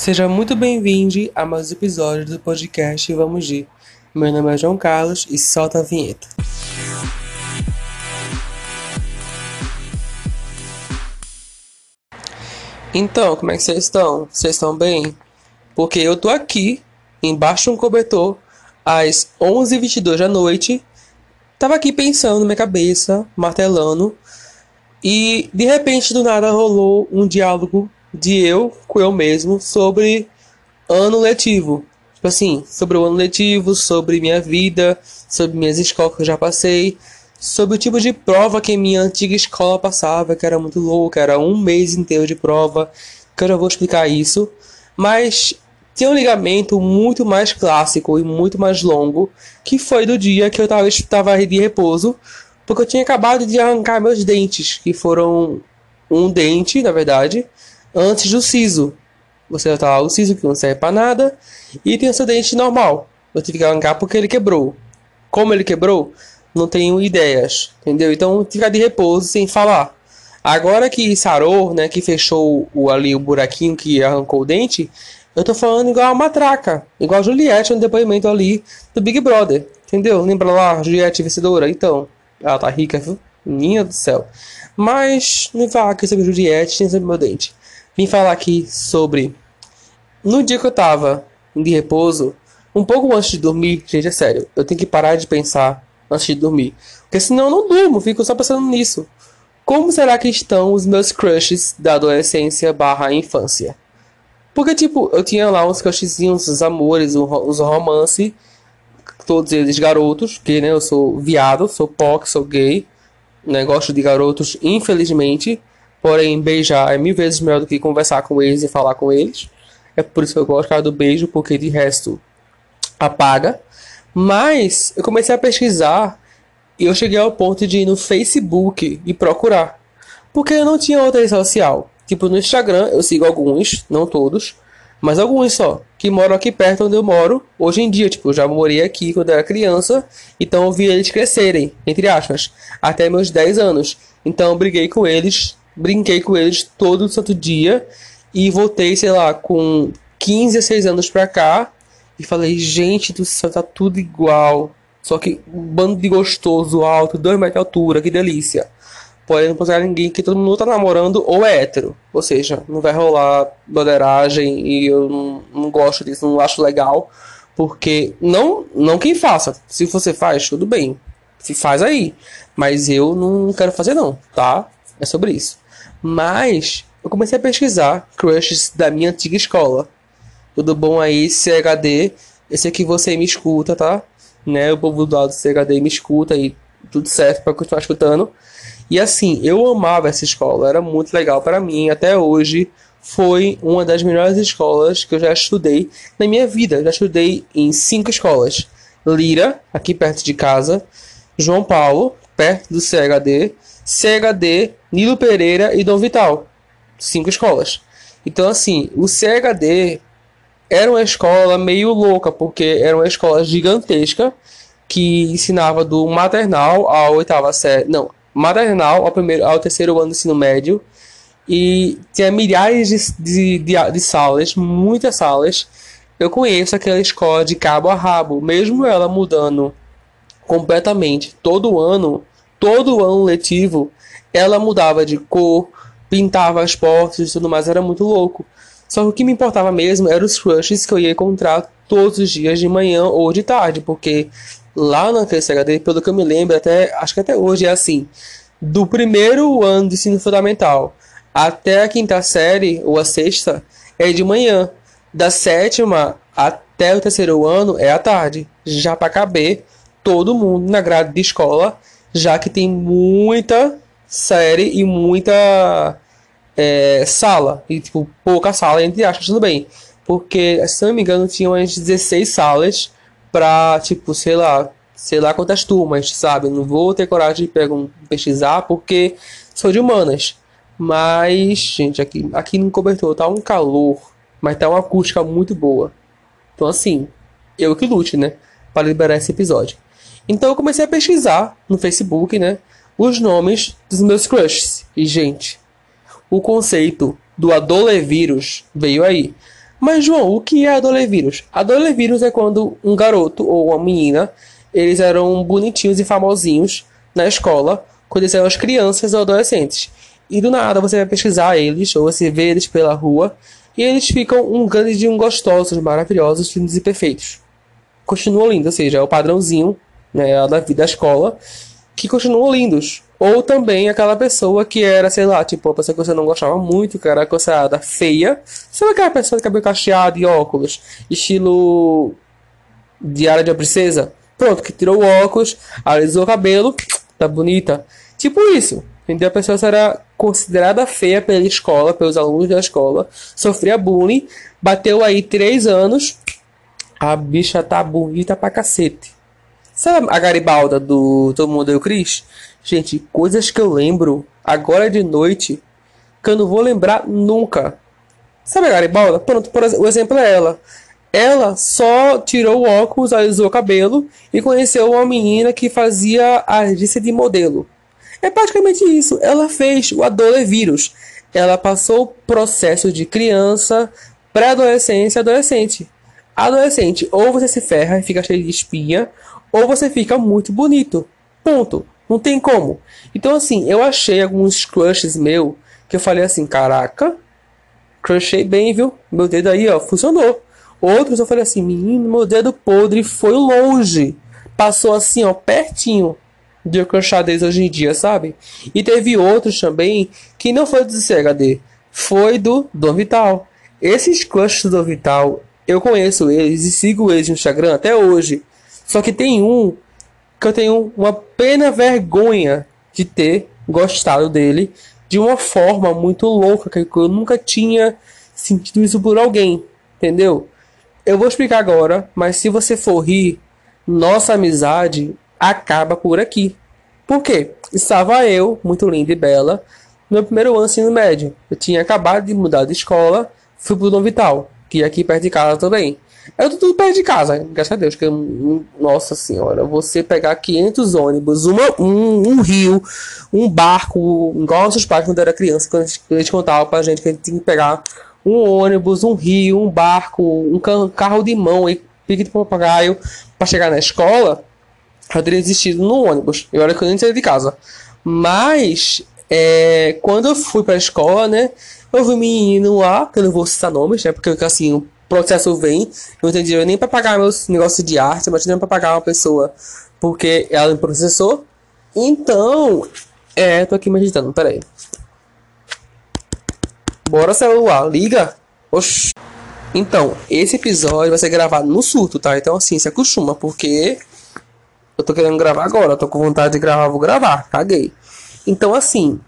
Seja muito bem-vindo a mais um episódio do podcast Vamos de. Meu nome é João Carlos e solta a vinheta. Então, como é que vocês estão? Vocês estão bem? Porque eu tô aqui, embaixo de um cobertor, às 11h22 da noite. Tava aqui pensando na minha cabeça, martelando. E de repente, do nada, rolou um diálogo de eu com eu mesmo sobre ano letivo. Tipo assim, sobre o ano letivo, sobre minha vida, sobre minhas escolas que eu já passei, sobre o tipo de prova que minha antiga escola passava, que era muito louca, era um mês inteiro de prova, que eu já vou explicar isso. Mas tem um ligamento muito mais clássico e muito mais longo, que foi do dia que eu estava de repouso, porque eu tinha acabado de arrancar meus dentes, que foram um dente, na verdade, antes do siso. Você tá lá o siso que não serve para nada, e tem o seu dente normal. Tive que arrancar porque ele quebrou. Como ele quebrou? Não tenho ideias, entendeu? Então ficar de repouso sem falar. Agora que sarou, né, que fechou o, ali o buraquinho que arrancou o dente, eu tô falando igual a matraca, igual a Juliette no depoimento ali do Big Brother, entendeu? Lembra lá, Juliette vencedora? Então, ela tá rica, viu? Minha do céu. Mas, não vai aqui sobre Juliette, nem sobre meu dente. Vim falar aqui sobre. No dia que eu tava de repouso, um pouco antes de dormir, gente, é sério, eu tenho que parar de pensar antes de dormir. Porque senão eu não durmo, fico só pensando nisso. Como será que estão os meus crushes da adolescência barra infância? Porque, tipo, eu tinha lá uns crushzinhos, uns amores, uns romance, todos eles garotos, que, né, eu sou viado, sou POC, sou gay, né, gosto de garotos, infelizmente, porém, beijar é mil vezes melhor do que conversar com eles e falar com eles. É por isso que eu gosto do beijo, porque de resto apaga. Mas eu comecei a pesquisar e eu cheguei ao ponto de ir no Facebook e procurar. Porque eu não tinha outra rede social. Tipo, no Instagram eu sigo alguns, não todos, mas alguns só, que moram aqui perto onde eu moro. Hoje em dia, tipo, eu já morei aqui quando eu era criança, então eu vi eles crescerem, entre aspas, até meus 10 anos. Então eu briguei com eles, brinquei com eles todo santo dia e voltei, sei lá, com 15 a 6 anos pra cá e falei, gente do céu, tá tudo igual. Só que um bando de gostoso alto, 2 metros de altura, que delícia. Porém, não pode ninguém que todo mundo tá namorando ou é hétero. Ou seja, não vai rolar broderagem e eu não, não gosto disso, não acho legal. Porque não, não quem faça. Se você faz, tudo bem. Se faz aí. Mas eu não quero fazer não, tá? É sobre isso. Mas eu comecei a pesquisar crushes da minha antiga escola. Tudo bom aí, CHD? Esse aqui você me escuta, tá? Né? O povo do lado do CHD me escuta e tudo certo para continuar escutando. E assim, eu amava essa escola, era muito legal para mim. Até hoje foi uma das melhores escolas que eu já estudei na minha vida. Eu já estudei em cinco escolas: Lira, aqui perto de casa, João Paulo, perto do CHD, CHD, Nilo Pereira e Dom Vital. Cinco escolas. Então, assim, o CHD era uma escola meio louca, porque era uma escola gigantesca que ensinava do maternal à oitava série. Não, maternal ao, primeiro, ao terceiro ano do ensino médio. E tinha milhares de, de, de, de salas, muitas salas. Eu conheço aquela escola de cabo a rabo, mesmo ela mudando completamente todo ano, todo ano letivo, ela mudava de cor, pintava as portas e tudo mais, era muito louco. Só que o que me importava mesmo eram os crushes que eu ia encontrar todos os dias de manhã ou de tarde, porque lá na TCHD, pelo que eu me lembro, até acho que até hoje é assim, do primeiro ano de ensino fundamental até a quinta série ou a sexta é de manhã, da sétima até o terceiro ano é à tarde, já para caber todo mundo na grade de escola, já que tem muita série e muita é, sala. E, tipo, pouca sala, entre aspas, tudo bem. Porque, se não me engano, tinham umas 16 salas pra, tipo, sei lá, sei lá quantas turmas, sabe? Não vou ter coragem de pesquisar porque sou de humanas. Mas, gente, aqui, aqui no cobertor tá um calor, mas tá uma acústica muito boa. Então, assim, eu que lute, né? Para liberar esse episódio. Então, eu comecei a pesquisar no Facebook, né? Os nomes dos meus crushes. E, gente, o conceito do adolevírus veio aí. Mas, João, o que é adolevírus? Adolevírus é quando um garoto ou uma menina, eles eram bonitinhos e famosinhos na escola, quando eles eram as crianças ou adolescentes. E do nada você vai pesquisar eles, ou você vê eles pela rua, e eles ficam um grande de um gostosos, maravilhosos, lindos e perfeitos. Continua lindo, ou seja, é o padrãozinho né, da vida da escola, que continuam lindos. Ou também aquela pessoa que era, sei lá, tipo, a pessoa que você não gostava muito, que era considerada feia. Sabe aquela pessoa de cabelo cacheado e óculos? Estilo. Diária de uma princesa? Pronto, que tirou o óculos, alisou o cabelo, tá bonita. Tipo isso. Entendeu? A pessoa era considerada feia pela escola, pelos alunos da escola, sofria bullying, bateu aí três anos, a bicha tá bonita pra cacete. Sabe a Garibalda do Todo Mundo o Cris? Gente, coisas que eu lembro agora de noite que eu não vou lembrar nunca. Sabe a Garibalda? Pronto, por o exemplo é ela. Ela só tirou o óculos, alisou o cabelo e conheceu uma menina que fazia agência de modelo. É praticamente isso. Ela fez o adolevírus. Ela passou o processo de criança, pré-adolescência, adolescente. Adolescente, ou você se ferra e fica cheio de espinha, ou você fica muito bonito. Ponto. Não tem como. Então, assim, eu achei alguns crushes meu que eu falei assim: caraca, crushei bem, viu? Meu dedo aí, ó, funcionou. Outros eu falei assim: menino, meu dedo podre foi longe. Passou assim, ó, pertinho de eu crushar deles hoje em dia, sabe? E teve outros também que não foi do CHD, foi do Dom Vital. Esses crushes do Dom Vital, eu conheço eles e sigo eles no Instagram até hoje. Só que tem um que eu tenho uma pena vergonha de ter gostado dele de uma forma muito louca, que eu nunca tinha sentido isso por alguém, entendeu? Eu vou explicar agora, mas se você for rir, nossa amizade acaba por aqui. Por quê? Estava eu, muito linda e bela, no meu primeiro ano ensino médio. Eu tinha acabado de mudar de escola, fui pro Dom Vital, que é aqui perto de casa também. É tudo perto de casa, graças a Deus. Que, nossa senhora, você pegar 500 ônibus, uma, um, um rio, um barco, igual nossos pais quando era criança, quando a gente, quando a gente contava pra gente que a gente tinha que pegar um ônibus, um rio, um barco, um carro de mão e pique de papagaio para chegar na escola, eu teria desistido no ônibus. E olha que eu nem saí de casa. Mas, é, quando eu fui pra escola, né, eu vi um menino lá, que eu não vou citar nomes, né, porque assim, processo vem, não tem dinheiro nem para pagar meus negócios de arte, mas nem para pagar uma pessoa porque ela me processou. Então, é, tô aqui meditando, peraí. Bora celular, liga. Oxi. Então, esse episódio vai ser gravado no surto, tá? Então, assim, se acostuma, porque eu tô querendo gravar agora, tô com vontade de gravar, vou gravar, caguei. Então, assim,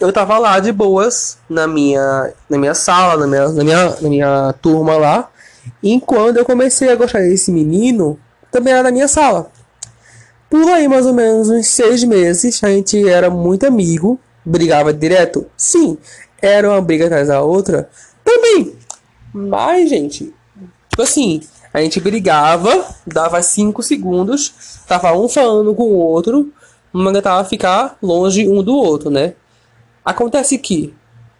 eu tava lá de boas na minha, na minha sala, na minha, na minha, na minha turma lá. E quando eu comecei a gostar desse menino, também era da minha sala. Por aí, mais ou menos, uns seis meses, a gente era muito amigo, brigava direto. Sim, era uma briga atrás da outra. Também. Mas, gente, tipo assim, a gente brigava, dava cinco segundos, tava um falando com o outro, mas tentava ficar longe um do outro, né? Acontece que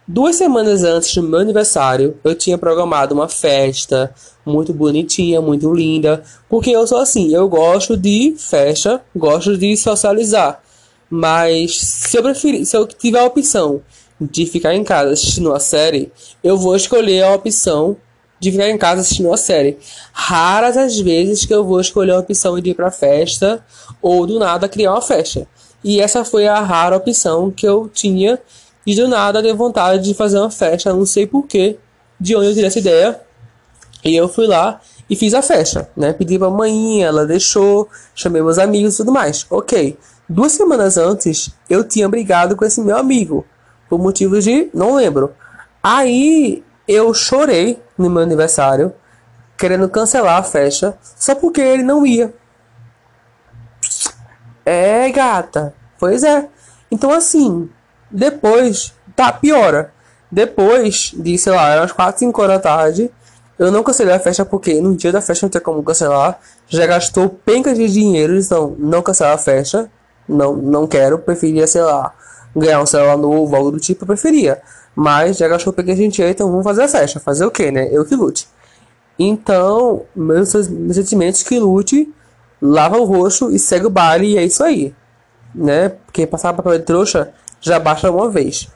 duas semanas antes do meu aniversário, eu tinha programado uma festa muito bonitinha, muito linda, porque eu sou assim, eu gosto de festa, gosto de socializar. Mas se eu preferir, se eu tiver a opção de ficar em casa assistindo uma série, eu vou escolher a opção de ficar em casa assistindo uma série. Raras as vezes que eu vou escolher a opção de ir pra festa ou do nada criar uma festa. E essa foi a rara opção que eu tinha. E do nada dei vontade de fazer uma festa, não sei porquê, de onde eu tirei essa ideia. E eu fui lá e fiz a festa, né? Pedi pra mãe, ela deixou, chamei meus amigos e tudo mais. Ok. Duas semanas antes, eu tinha brigado com esse meu amigo. Por motivos de. não lembro. Aí eu chorei no meu aniversário, querendo cancelar a festa, só porque ele não ia. É, gata. Pois é. Então, assim, depois, tá, piora. Depois de, sei lá, umas 4, 5 horas da tarde, eu não cancelei a festa porque no dia da festa não tinha como cancelar. Já gastou pencas de dinheiro, então não cancelar a festa. Não, não quero. Preferia, sei lá, ganhar um celular novo, algo do tipo, eu preferia. Mas já gastou pencas de dinheiro, então vamos fazer a festa. Fazer o que, né? Eu que lute. Então, meus, meus sentimentos que lute, lava o rosto e segue o baile e é isso aí. Né? Porque passar papel de trouxa já basta uma vez.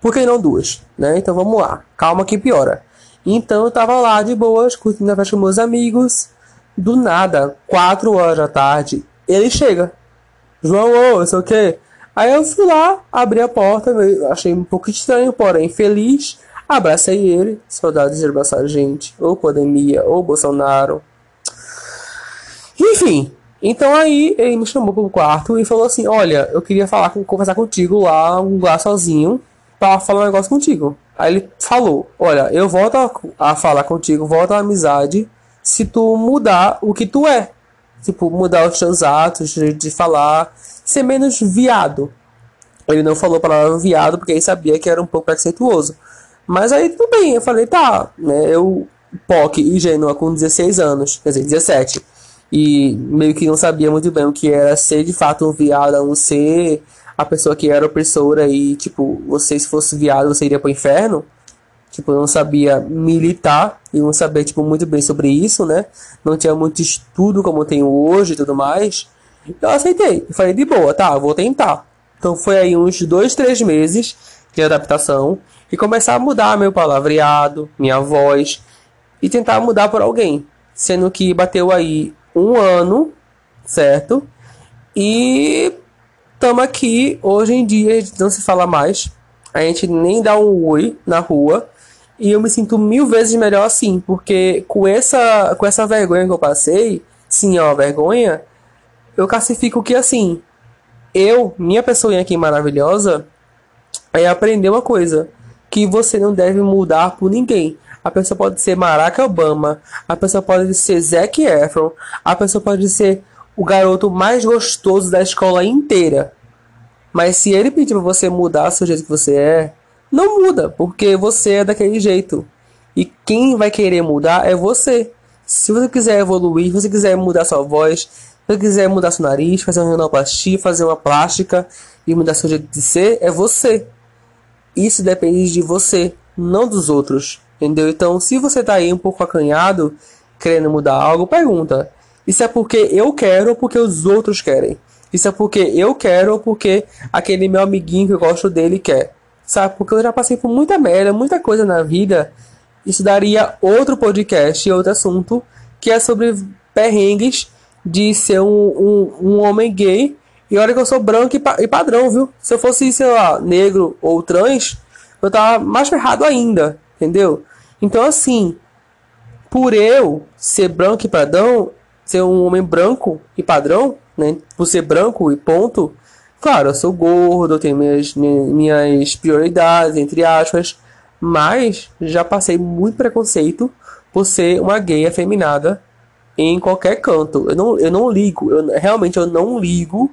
Por que não duas? Né? Então vamos lá. Calma que piora. Então eu tava lá de boas, curtindo a festa com meus amigos. Do nada, 4 horas da tarde, ele chega. João, ô, sei o que. Aí eu fui lá, abri a porta, achei um pouco estranho, porém feliz. Abracei ele, saudades de abraçar gente, ou pandemia, ou Bolsonaro. Enfim, então aí ele me chamou pro quarto e falou assim: Olha, eu queria falar conversar contigo lá, um lugar sozinho, pra falar um negócio contigo. Aí ele falou: Olha, eu volto a, a falar contigo, volto à amizade, se tu mudar o que tu é. Tipo, mudar os teus atos, de, de falar, ser menos viado. Ele não falou a palavra viado porque ele sabia que era um pouco preconceituoso. Mas aí tudo bem, eu falei, tá, né? Eu, POC Genoa com 16 anos, quer dizer, 17. E meio que não sabia muito bem o que era ser de fato um viado, não ser a pessoa que era opressora e, tipo, você se fosse viado, você iria pro inferno. Tipo, eu não sabia militar e não sabia, tipo, muito bem sobre isso, né? Não tinha muito estudo como tenho hoje e tudo mais. Eu aceitei. Eu falei, de boa, tá, vou tentar. Então foi aí uns dois, três meses de adaptação e começar a mudar meu palavreado, minha voz e tentar mudar por alguém. Sendo que bateu aí um ano, certo? E estamos aqui. Hoje em dia não se fala mais. A gente nem dá um oi na rua. E eu me sinto mil vezes melhor assim, porque com essa, com essa vergonha que eu passei, sim, é uma vergonha, eu classifico que assim, eu, minha pessoa aqui maravilhosa, é aprender uma coisa, que você não deve mudar por ninguém. A pessoa pode ser Barack Obama, a pessoa pode ser Zac Efron, a pessoa pode ser o garoto mais gostoso da escola inteira. Mas se ele pedir para você mudar o jeito que você é, não muda, porque você é daquele jeito. E quem vai querer mudar é você. Se você quiser evoluir, se você quiser mudar sua voz, se você quiser mudar seu nariz, fazer uma renoplastia, fazer uma plástica e mudar seu jeito de ser, é você. Isso depende de você, não dos outros. Entendeu? Então, se você tá aí um pouco acanhado, querendo mudar algo, pergunta: Isso é porque eu quero ou porque os outros querem? Isso é porque eu quero ou porque aquele meu amiguinho que eu gosto dele quer? Sabe? Porque eu já passei por muita merda, muita coisa na vida. Isso daria outro podcast e outro assunto, que é sobre perrengues de ser um, um, um homem gay. E olha que eu sou branco e, pa e padrão, viu? Se eu fosse, sei lá, negro ou trans, eu tava mais ferrado ainda, entendeu? Então, assim, por eu ser branco e padrão, ser um homem branco e padrão, né? Por ser branco e ponto, claro, eu sou gordo, eu tenho minhas, minhas prioridades, entre aspas, mas já passei muito preconceito por ser uma gay afeminada em qualquer canto. Eu não, eu não ligo, eu, realmente eu não ligo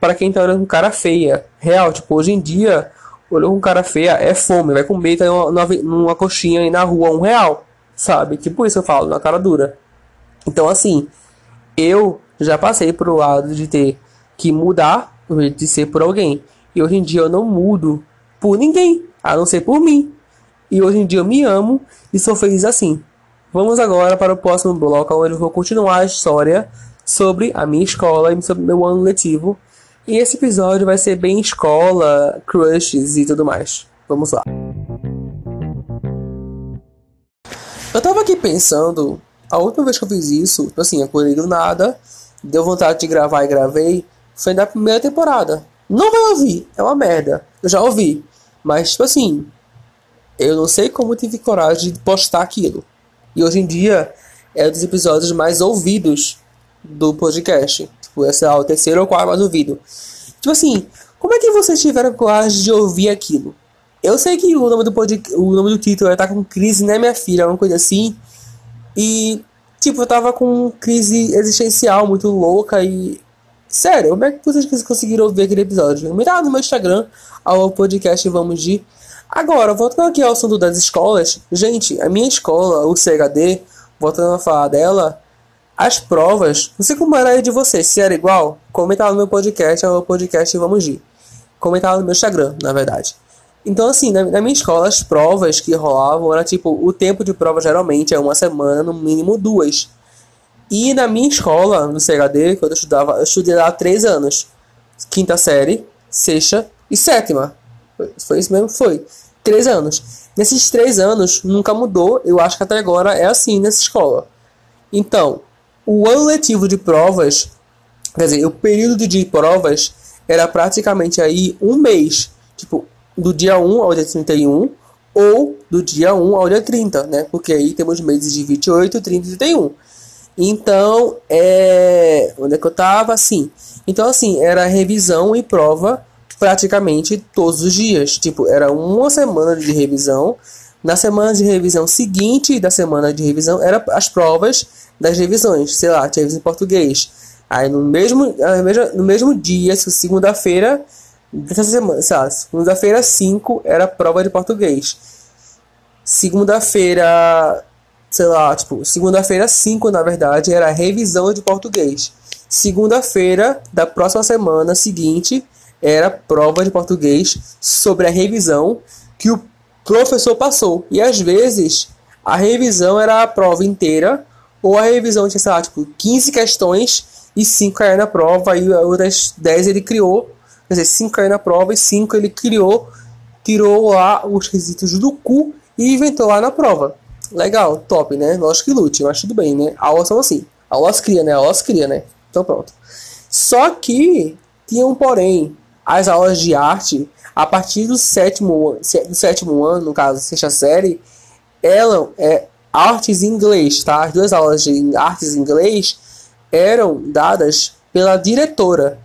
para quem tá olhando com cara feia. Real, tipo, hoje em dia, olhou com cara feia é fome, vai comer tá numa, numa coxinha aí na rua um real, sabe? Tipo isso eu falo, na cara dura. Então, assim, eu já passei pro lado de ter que mudar o jeito de ser por alguém. E hoje em dia eu não mudo por ninguém, a não ser por mim. E hoje em dia eu me amo e sou feliz assim. Vamos agora para o próximo bloco, onde eu vou continuar a história sobre a minha escola e sobre meu ano letivo. E esse episódio vai ser bem escola, crushes e tudo mais. Vamos lá. Eu tava aqui pensando, a última vez que eu fiz isso, tipo assim, acordei do nada, deu vontade de gravar e gravei, foi na primeira temporada. Não vai ouvir, é uma merda. Eu já ouvi. Mas, tipo assim, eu não sei como tive coragem de postar aquilo. E hoje em dia é um dos episódios mais ouvidos do podcast. Tipo, esse é o terceiro ou quarto mais ouvido. Tipo assim, como é que vocês tiveram coragem de ouvir aquilo? Eu sei que o nome do, pod... o nome do título é Tá com crise, né, minha filha? Uma coisa assim. E, tipo, eu tava com crise existencial muito louca e. Sério, como é que vocês conseguiram ouvir aquele episódio? Me dá no meu Instagram, ao podcast Vamos de. Agora, voltando aqui ao assunto das escolas. Gente, a minha escola, o CHD, voltando a falar dela, as provas, sei como era de vocês, se era igual, comenta lá no meu podcast, é o podcast Vamos Ir. Comenta lá no meu Instagram, na verdade. Então, assim, na, na minha escola, as provas que rolavam era tipo: o tempo de prova geralmente é uma semana, no mínimo duas. E na minha escola, no CHD, quando eu estudava, eu estudei lá três anos: quinta série, sexta e sétima. Foi isso mesmo? Foi. Três anos. Nesses três anos, nunca mudou. Eu acho que até agora é assim nessa escola. Então, o ano letivo de provas, quer dizer, o período de provas era praticamente aí um mês. Tipo, do dia 1 ao dia 31 ou do dia 1 ao dia 30, né? Porque aí temos meses de 28, 30 e 31. Então, é... onde é que eu tava? Assim. Então, assim, era revisão e prova praticamente todos os dias. Tipo, era uma semana de revisão. Na semana de revisão seguinte da semana de revisão, era as provas das revisões. Sei lá, tinha em português. Aí no mesmo, no mesmo dia, segunda-feira, dessa semana, sei lá, segunda-feira 5 era prova de português. Segunda-feira, sei lá, tipo, segunda-feira 5, na verdade, era revisão de português. Segunda-feira da próxima semana seguinte era prova de português sobre a revisão que o professor passou. E às vezes a revisão era a prova inteira, ou a revisão tinha, sei lá, tipo, 15 questões e 5 caíram na prova, e outras 10 ele criou Quer dizer, 5 caiu na prova e 5 ele criou, tirou lá os quesitos do cu e inventou lá na prova. Legal, top, né? Lógico que lute, mas tudo bem, né? Aulas são assim. Aulas cria, né? Aulas cria, né? Então pronto. Só que tinha um porém. As aulas de arte, a partir do sétimo, do sétimo ano, no caso, sexta série, eram é, artes em inglês, tá? As duas aulas de artes em inglês eram dadas pela diretora.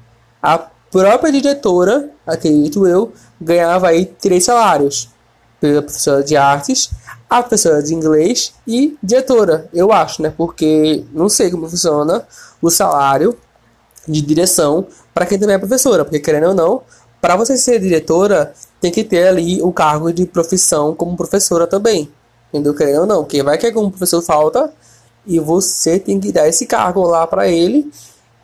A própria diretora, acredito eu, ganhava aí três salários. Pela professora de artes, a professora de inglês e diretora, eu acho, né? Porque não sei como funciona o salário de direção para quem também é professora, porque querendo ou não, para você ser diretora, tem que ter ali o cargo de profissão como professora também. Entendeu? Querendo ou não, porque vai que algum professor falta e você tem que dar esse cargo lá para ele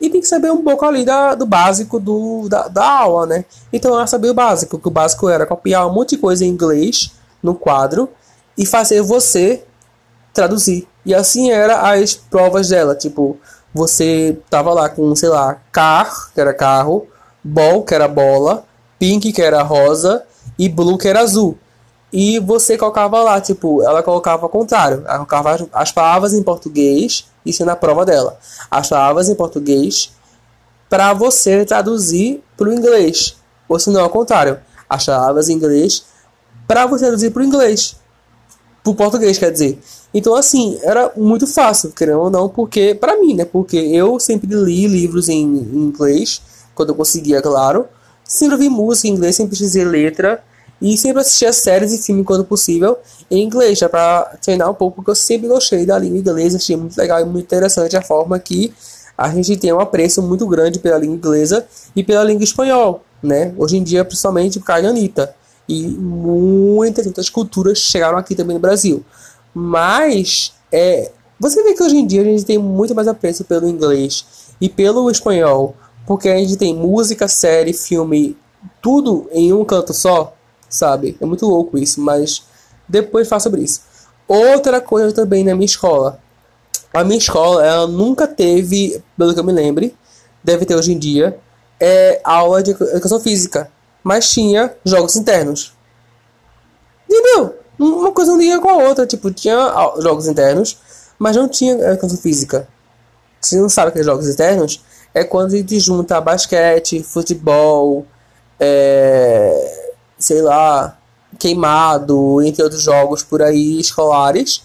e tem que saber um pouco ali da, do básico do, da, da aula, né? Então eu sabia o básico, que o básico era copiar um monte de coisa em inglês no quadro e fazer você traduzir. E assim era as provas dela, tipo, você tava lá com, sei lá, car, que era carro, ball, que era bola, pink, que era rosa, e blue, que era azul. E você colocava lá, tipo, ela colocava ao contrário. Ela colocava as palavras em português, isso é na prova dela. As palavras em português para você traduzir para o inglês. Ou se não, ao contrário. As palavras em inglês para você traduzir para o inglês. Para o português, quer dizer. Então, assim, era muito fácil, querendo ou não, porque, para mim, né? Porque eu sempre li livros em, em inglês, quando eu conseguia, claro. Sempre ouvi música em inglês, sempre dizer letra. E sempre assistia séries e filmes quando possível em inglês, já para treinar um pouco, porque eu sempre gostei da língua inglesa, achei muito legal e muito interessante a forma que a gente tem um apreço muito grande pela língua inglesa e pela língua espanhol, né? Hoje em dia, principalmente por causa Anitta. E muitas outras culturas chegaram aqui também no Brasil. Mas, é, você vê que hoje em dia a gente tem muito mais apreço pelo inglês e pelo espanhol, porque a gente tem música, série, filme, tudo em um canto só sabe? É muito louco isso, mas depois falo sobre isso. Outra coisa também na minha escola. A minha escola, ela nunca teve, pelo que eu me lembre, deve ter hoje em dia, é aula de educação física. Mas tinha jogos internos. Entendeu? Uma coisa não ia com a outra. Tipo, tinha jogos internos, mas não tinha educação física. Se não sabe que é jogos internos, é quando a gente junta basquete, futebol, é sei lá, queimado, entre outros jogos por aí escolares,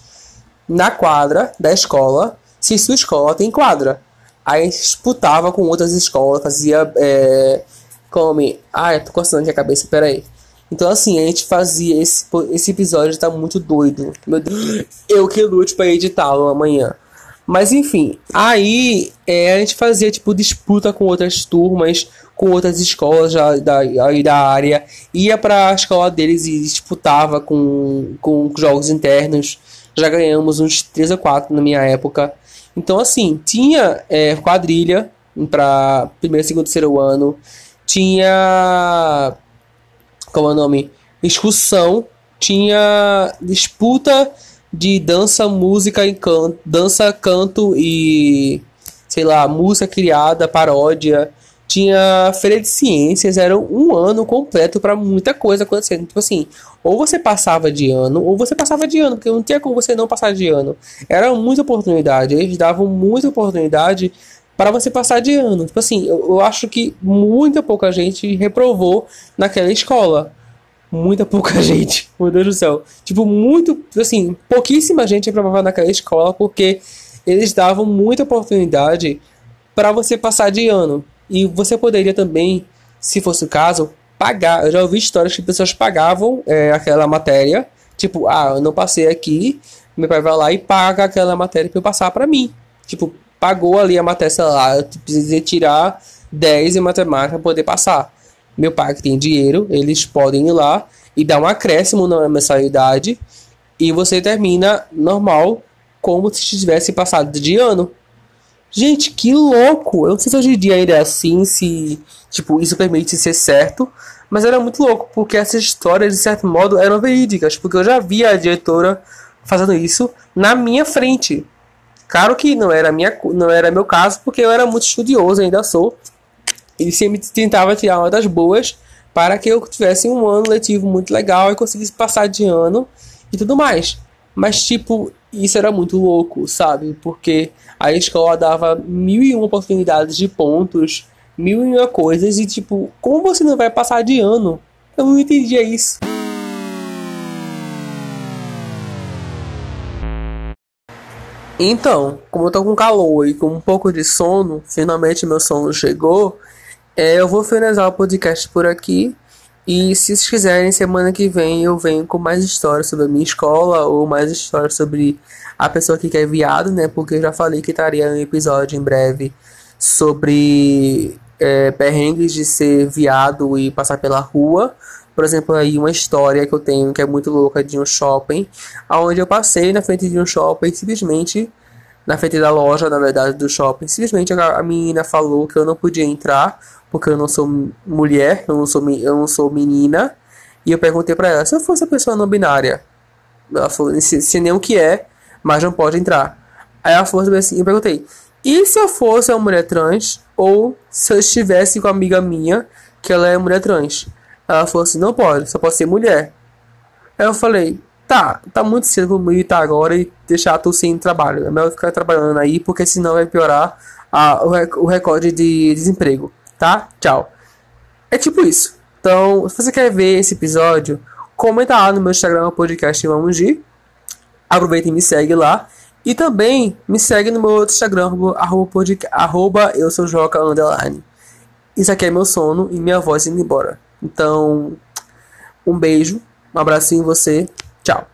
na quadra da escola, se sua escola tem quadra. Aí a gente disputava com outras escolas, fazia. É, come. Ai, tô coçando aqui a cabeça, peraí. Então, assim, a gente fazia. Esse, esse episódio tá muito doido. Meu Deus. Eu que lute pra editá-lo amanhã. Mas enfim, aí é, a gente fazia tipo disputa com outras turmas, com outras escolas da, da área, ia para a escola deles e disputava com, com jogos internos. Já ganhamos uns 3 ou 4 na minha época. Então, assim, tinha é, quadrilha para primeiro, segundo, terceiro ano, tinha. Como é o nome? excursão, tinha disputa de dança, música e canto, dança, canto e sei lá, música criada, paródia. Tinha feira de ciências, era um ano completo para muita coisa acontecendo. Tipo assim, ou você passava de ano, ou você passava de ano, porque não tinha como você não passar de ano. Era muita oportunidade, eles davam muita oportunidade para você passar de ano. Tipo assim, eu, eu acho que muita pouca gente reprovou naquela escola muita pouca gente. Meu Deus do céu. Tipo, muito, assim, pouquíssima gente reprovava naquela escola porque eles davam muita oportunidade para você passar de ano. E você poderia também, se fosse o caso, pagar. Eu já ouvi histórias que pessoas pagavam é, aquela matéria. Tipo, ah, eu não passei aqui, meu pai vai lá e paga aquela matéria para eu passar para mim. Tipo, pagou ali a matéria, sei lá, eu precisei tirar 10 em matemática para poder passar. Meu pai que tem dinheiro, eles podem ir lá e dar um acréscimo na mensalidade e você termina normal como se tivesse passado de ano. Gente, que louco! Eu não sei se hoje em dia ainda é assim, se tipo, isso permite ser certo, mas era muito louco, porque essas histórias, de certo modo, eram verídicas, porque eu já via a diretora fazendo isso na minha frente. Claro que não era, minha, não era meu caso, porque eu era muito estudioso, ainda sou. E sempre tentava tirar uma das boas para que eu tivesse um ano letivo muito legal e conseguisse passar de ano e tudo mais. Mas, tipo, isso era muito louco, sabe? Porque a escola dava mil e uma oportunidades de pontos, mil e uma coisas, e tipo, como você não vai passar de ano? Eu não entendia isso. Então, como eu tô com calor e com um pouco de sono, finalmente meu sono chegou, é, eu vou finalizar o podcast por aqui. E se vocês quiserem, semana que vem eu venho com mais histórias sobre a minha escola ou mais histórias sobre a pessoa que quer viado, né? Porque eu já falei que estaria um episódio em breve sobre é, perrengues de ser viado e passar pela rua. Por exemplo, aí uma história que eu tenho que é muito louca de um shopping, aonde eu passei na frente de um shopping simplesmente na frente da loja, na verdade, do shopping. Simplesmente a, menina falou que eu não podia entrar porque eu não sou mulher, eu não sou, eu não sou menina. E eu perguntei para ela se eu fosse a pessoa não binária. Ela falou, se, se nem o que é, mas não pode entrar. Aí ela falou assim, eu perguntei, e se eu fosse uma mulher trans? Ou se eu estivesse com uma amiga minha, que ela é mulher trans? Ela falou assim, não pode, só pode ser mulher. Aí eu falei, tá, tá muito cedo pra militar agora e deixar tu sem trabalho. É melhor ficar trabalhando aí, porque senão vai piorar a, o, rec o recorde de desemprego, tá? Tchau. É tipo isso. Então, se você quer ver esse episódio, comenta lá no meu Instagram, podcast Vamos de. Aproveita e me segue lá. E também me segue no meu outro Instagram, arroba, arroba eu sou Joca Underline. Isso aqui é meu sono e minha voz indo embora. Então, um beijo, um abracinho em você Tchau.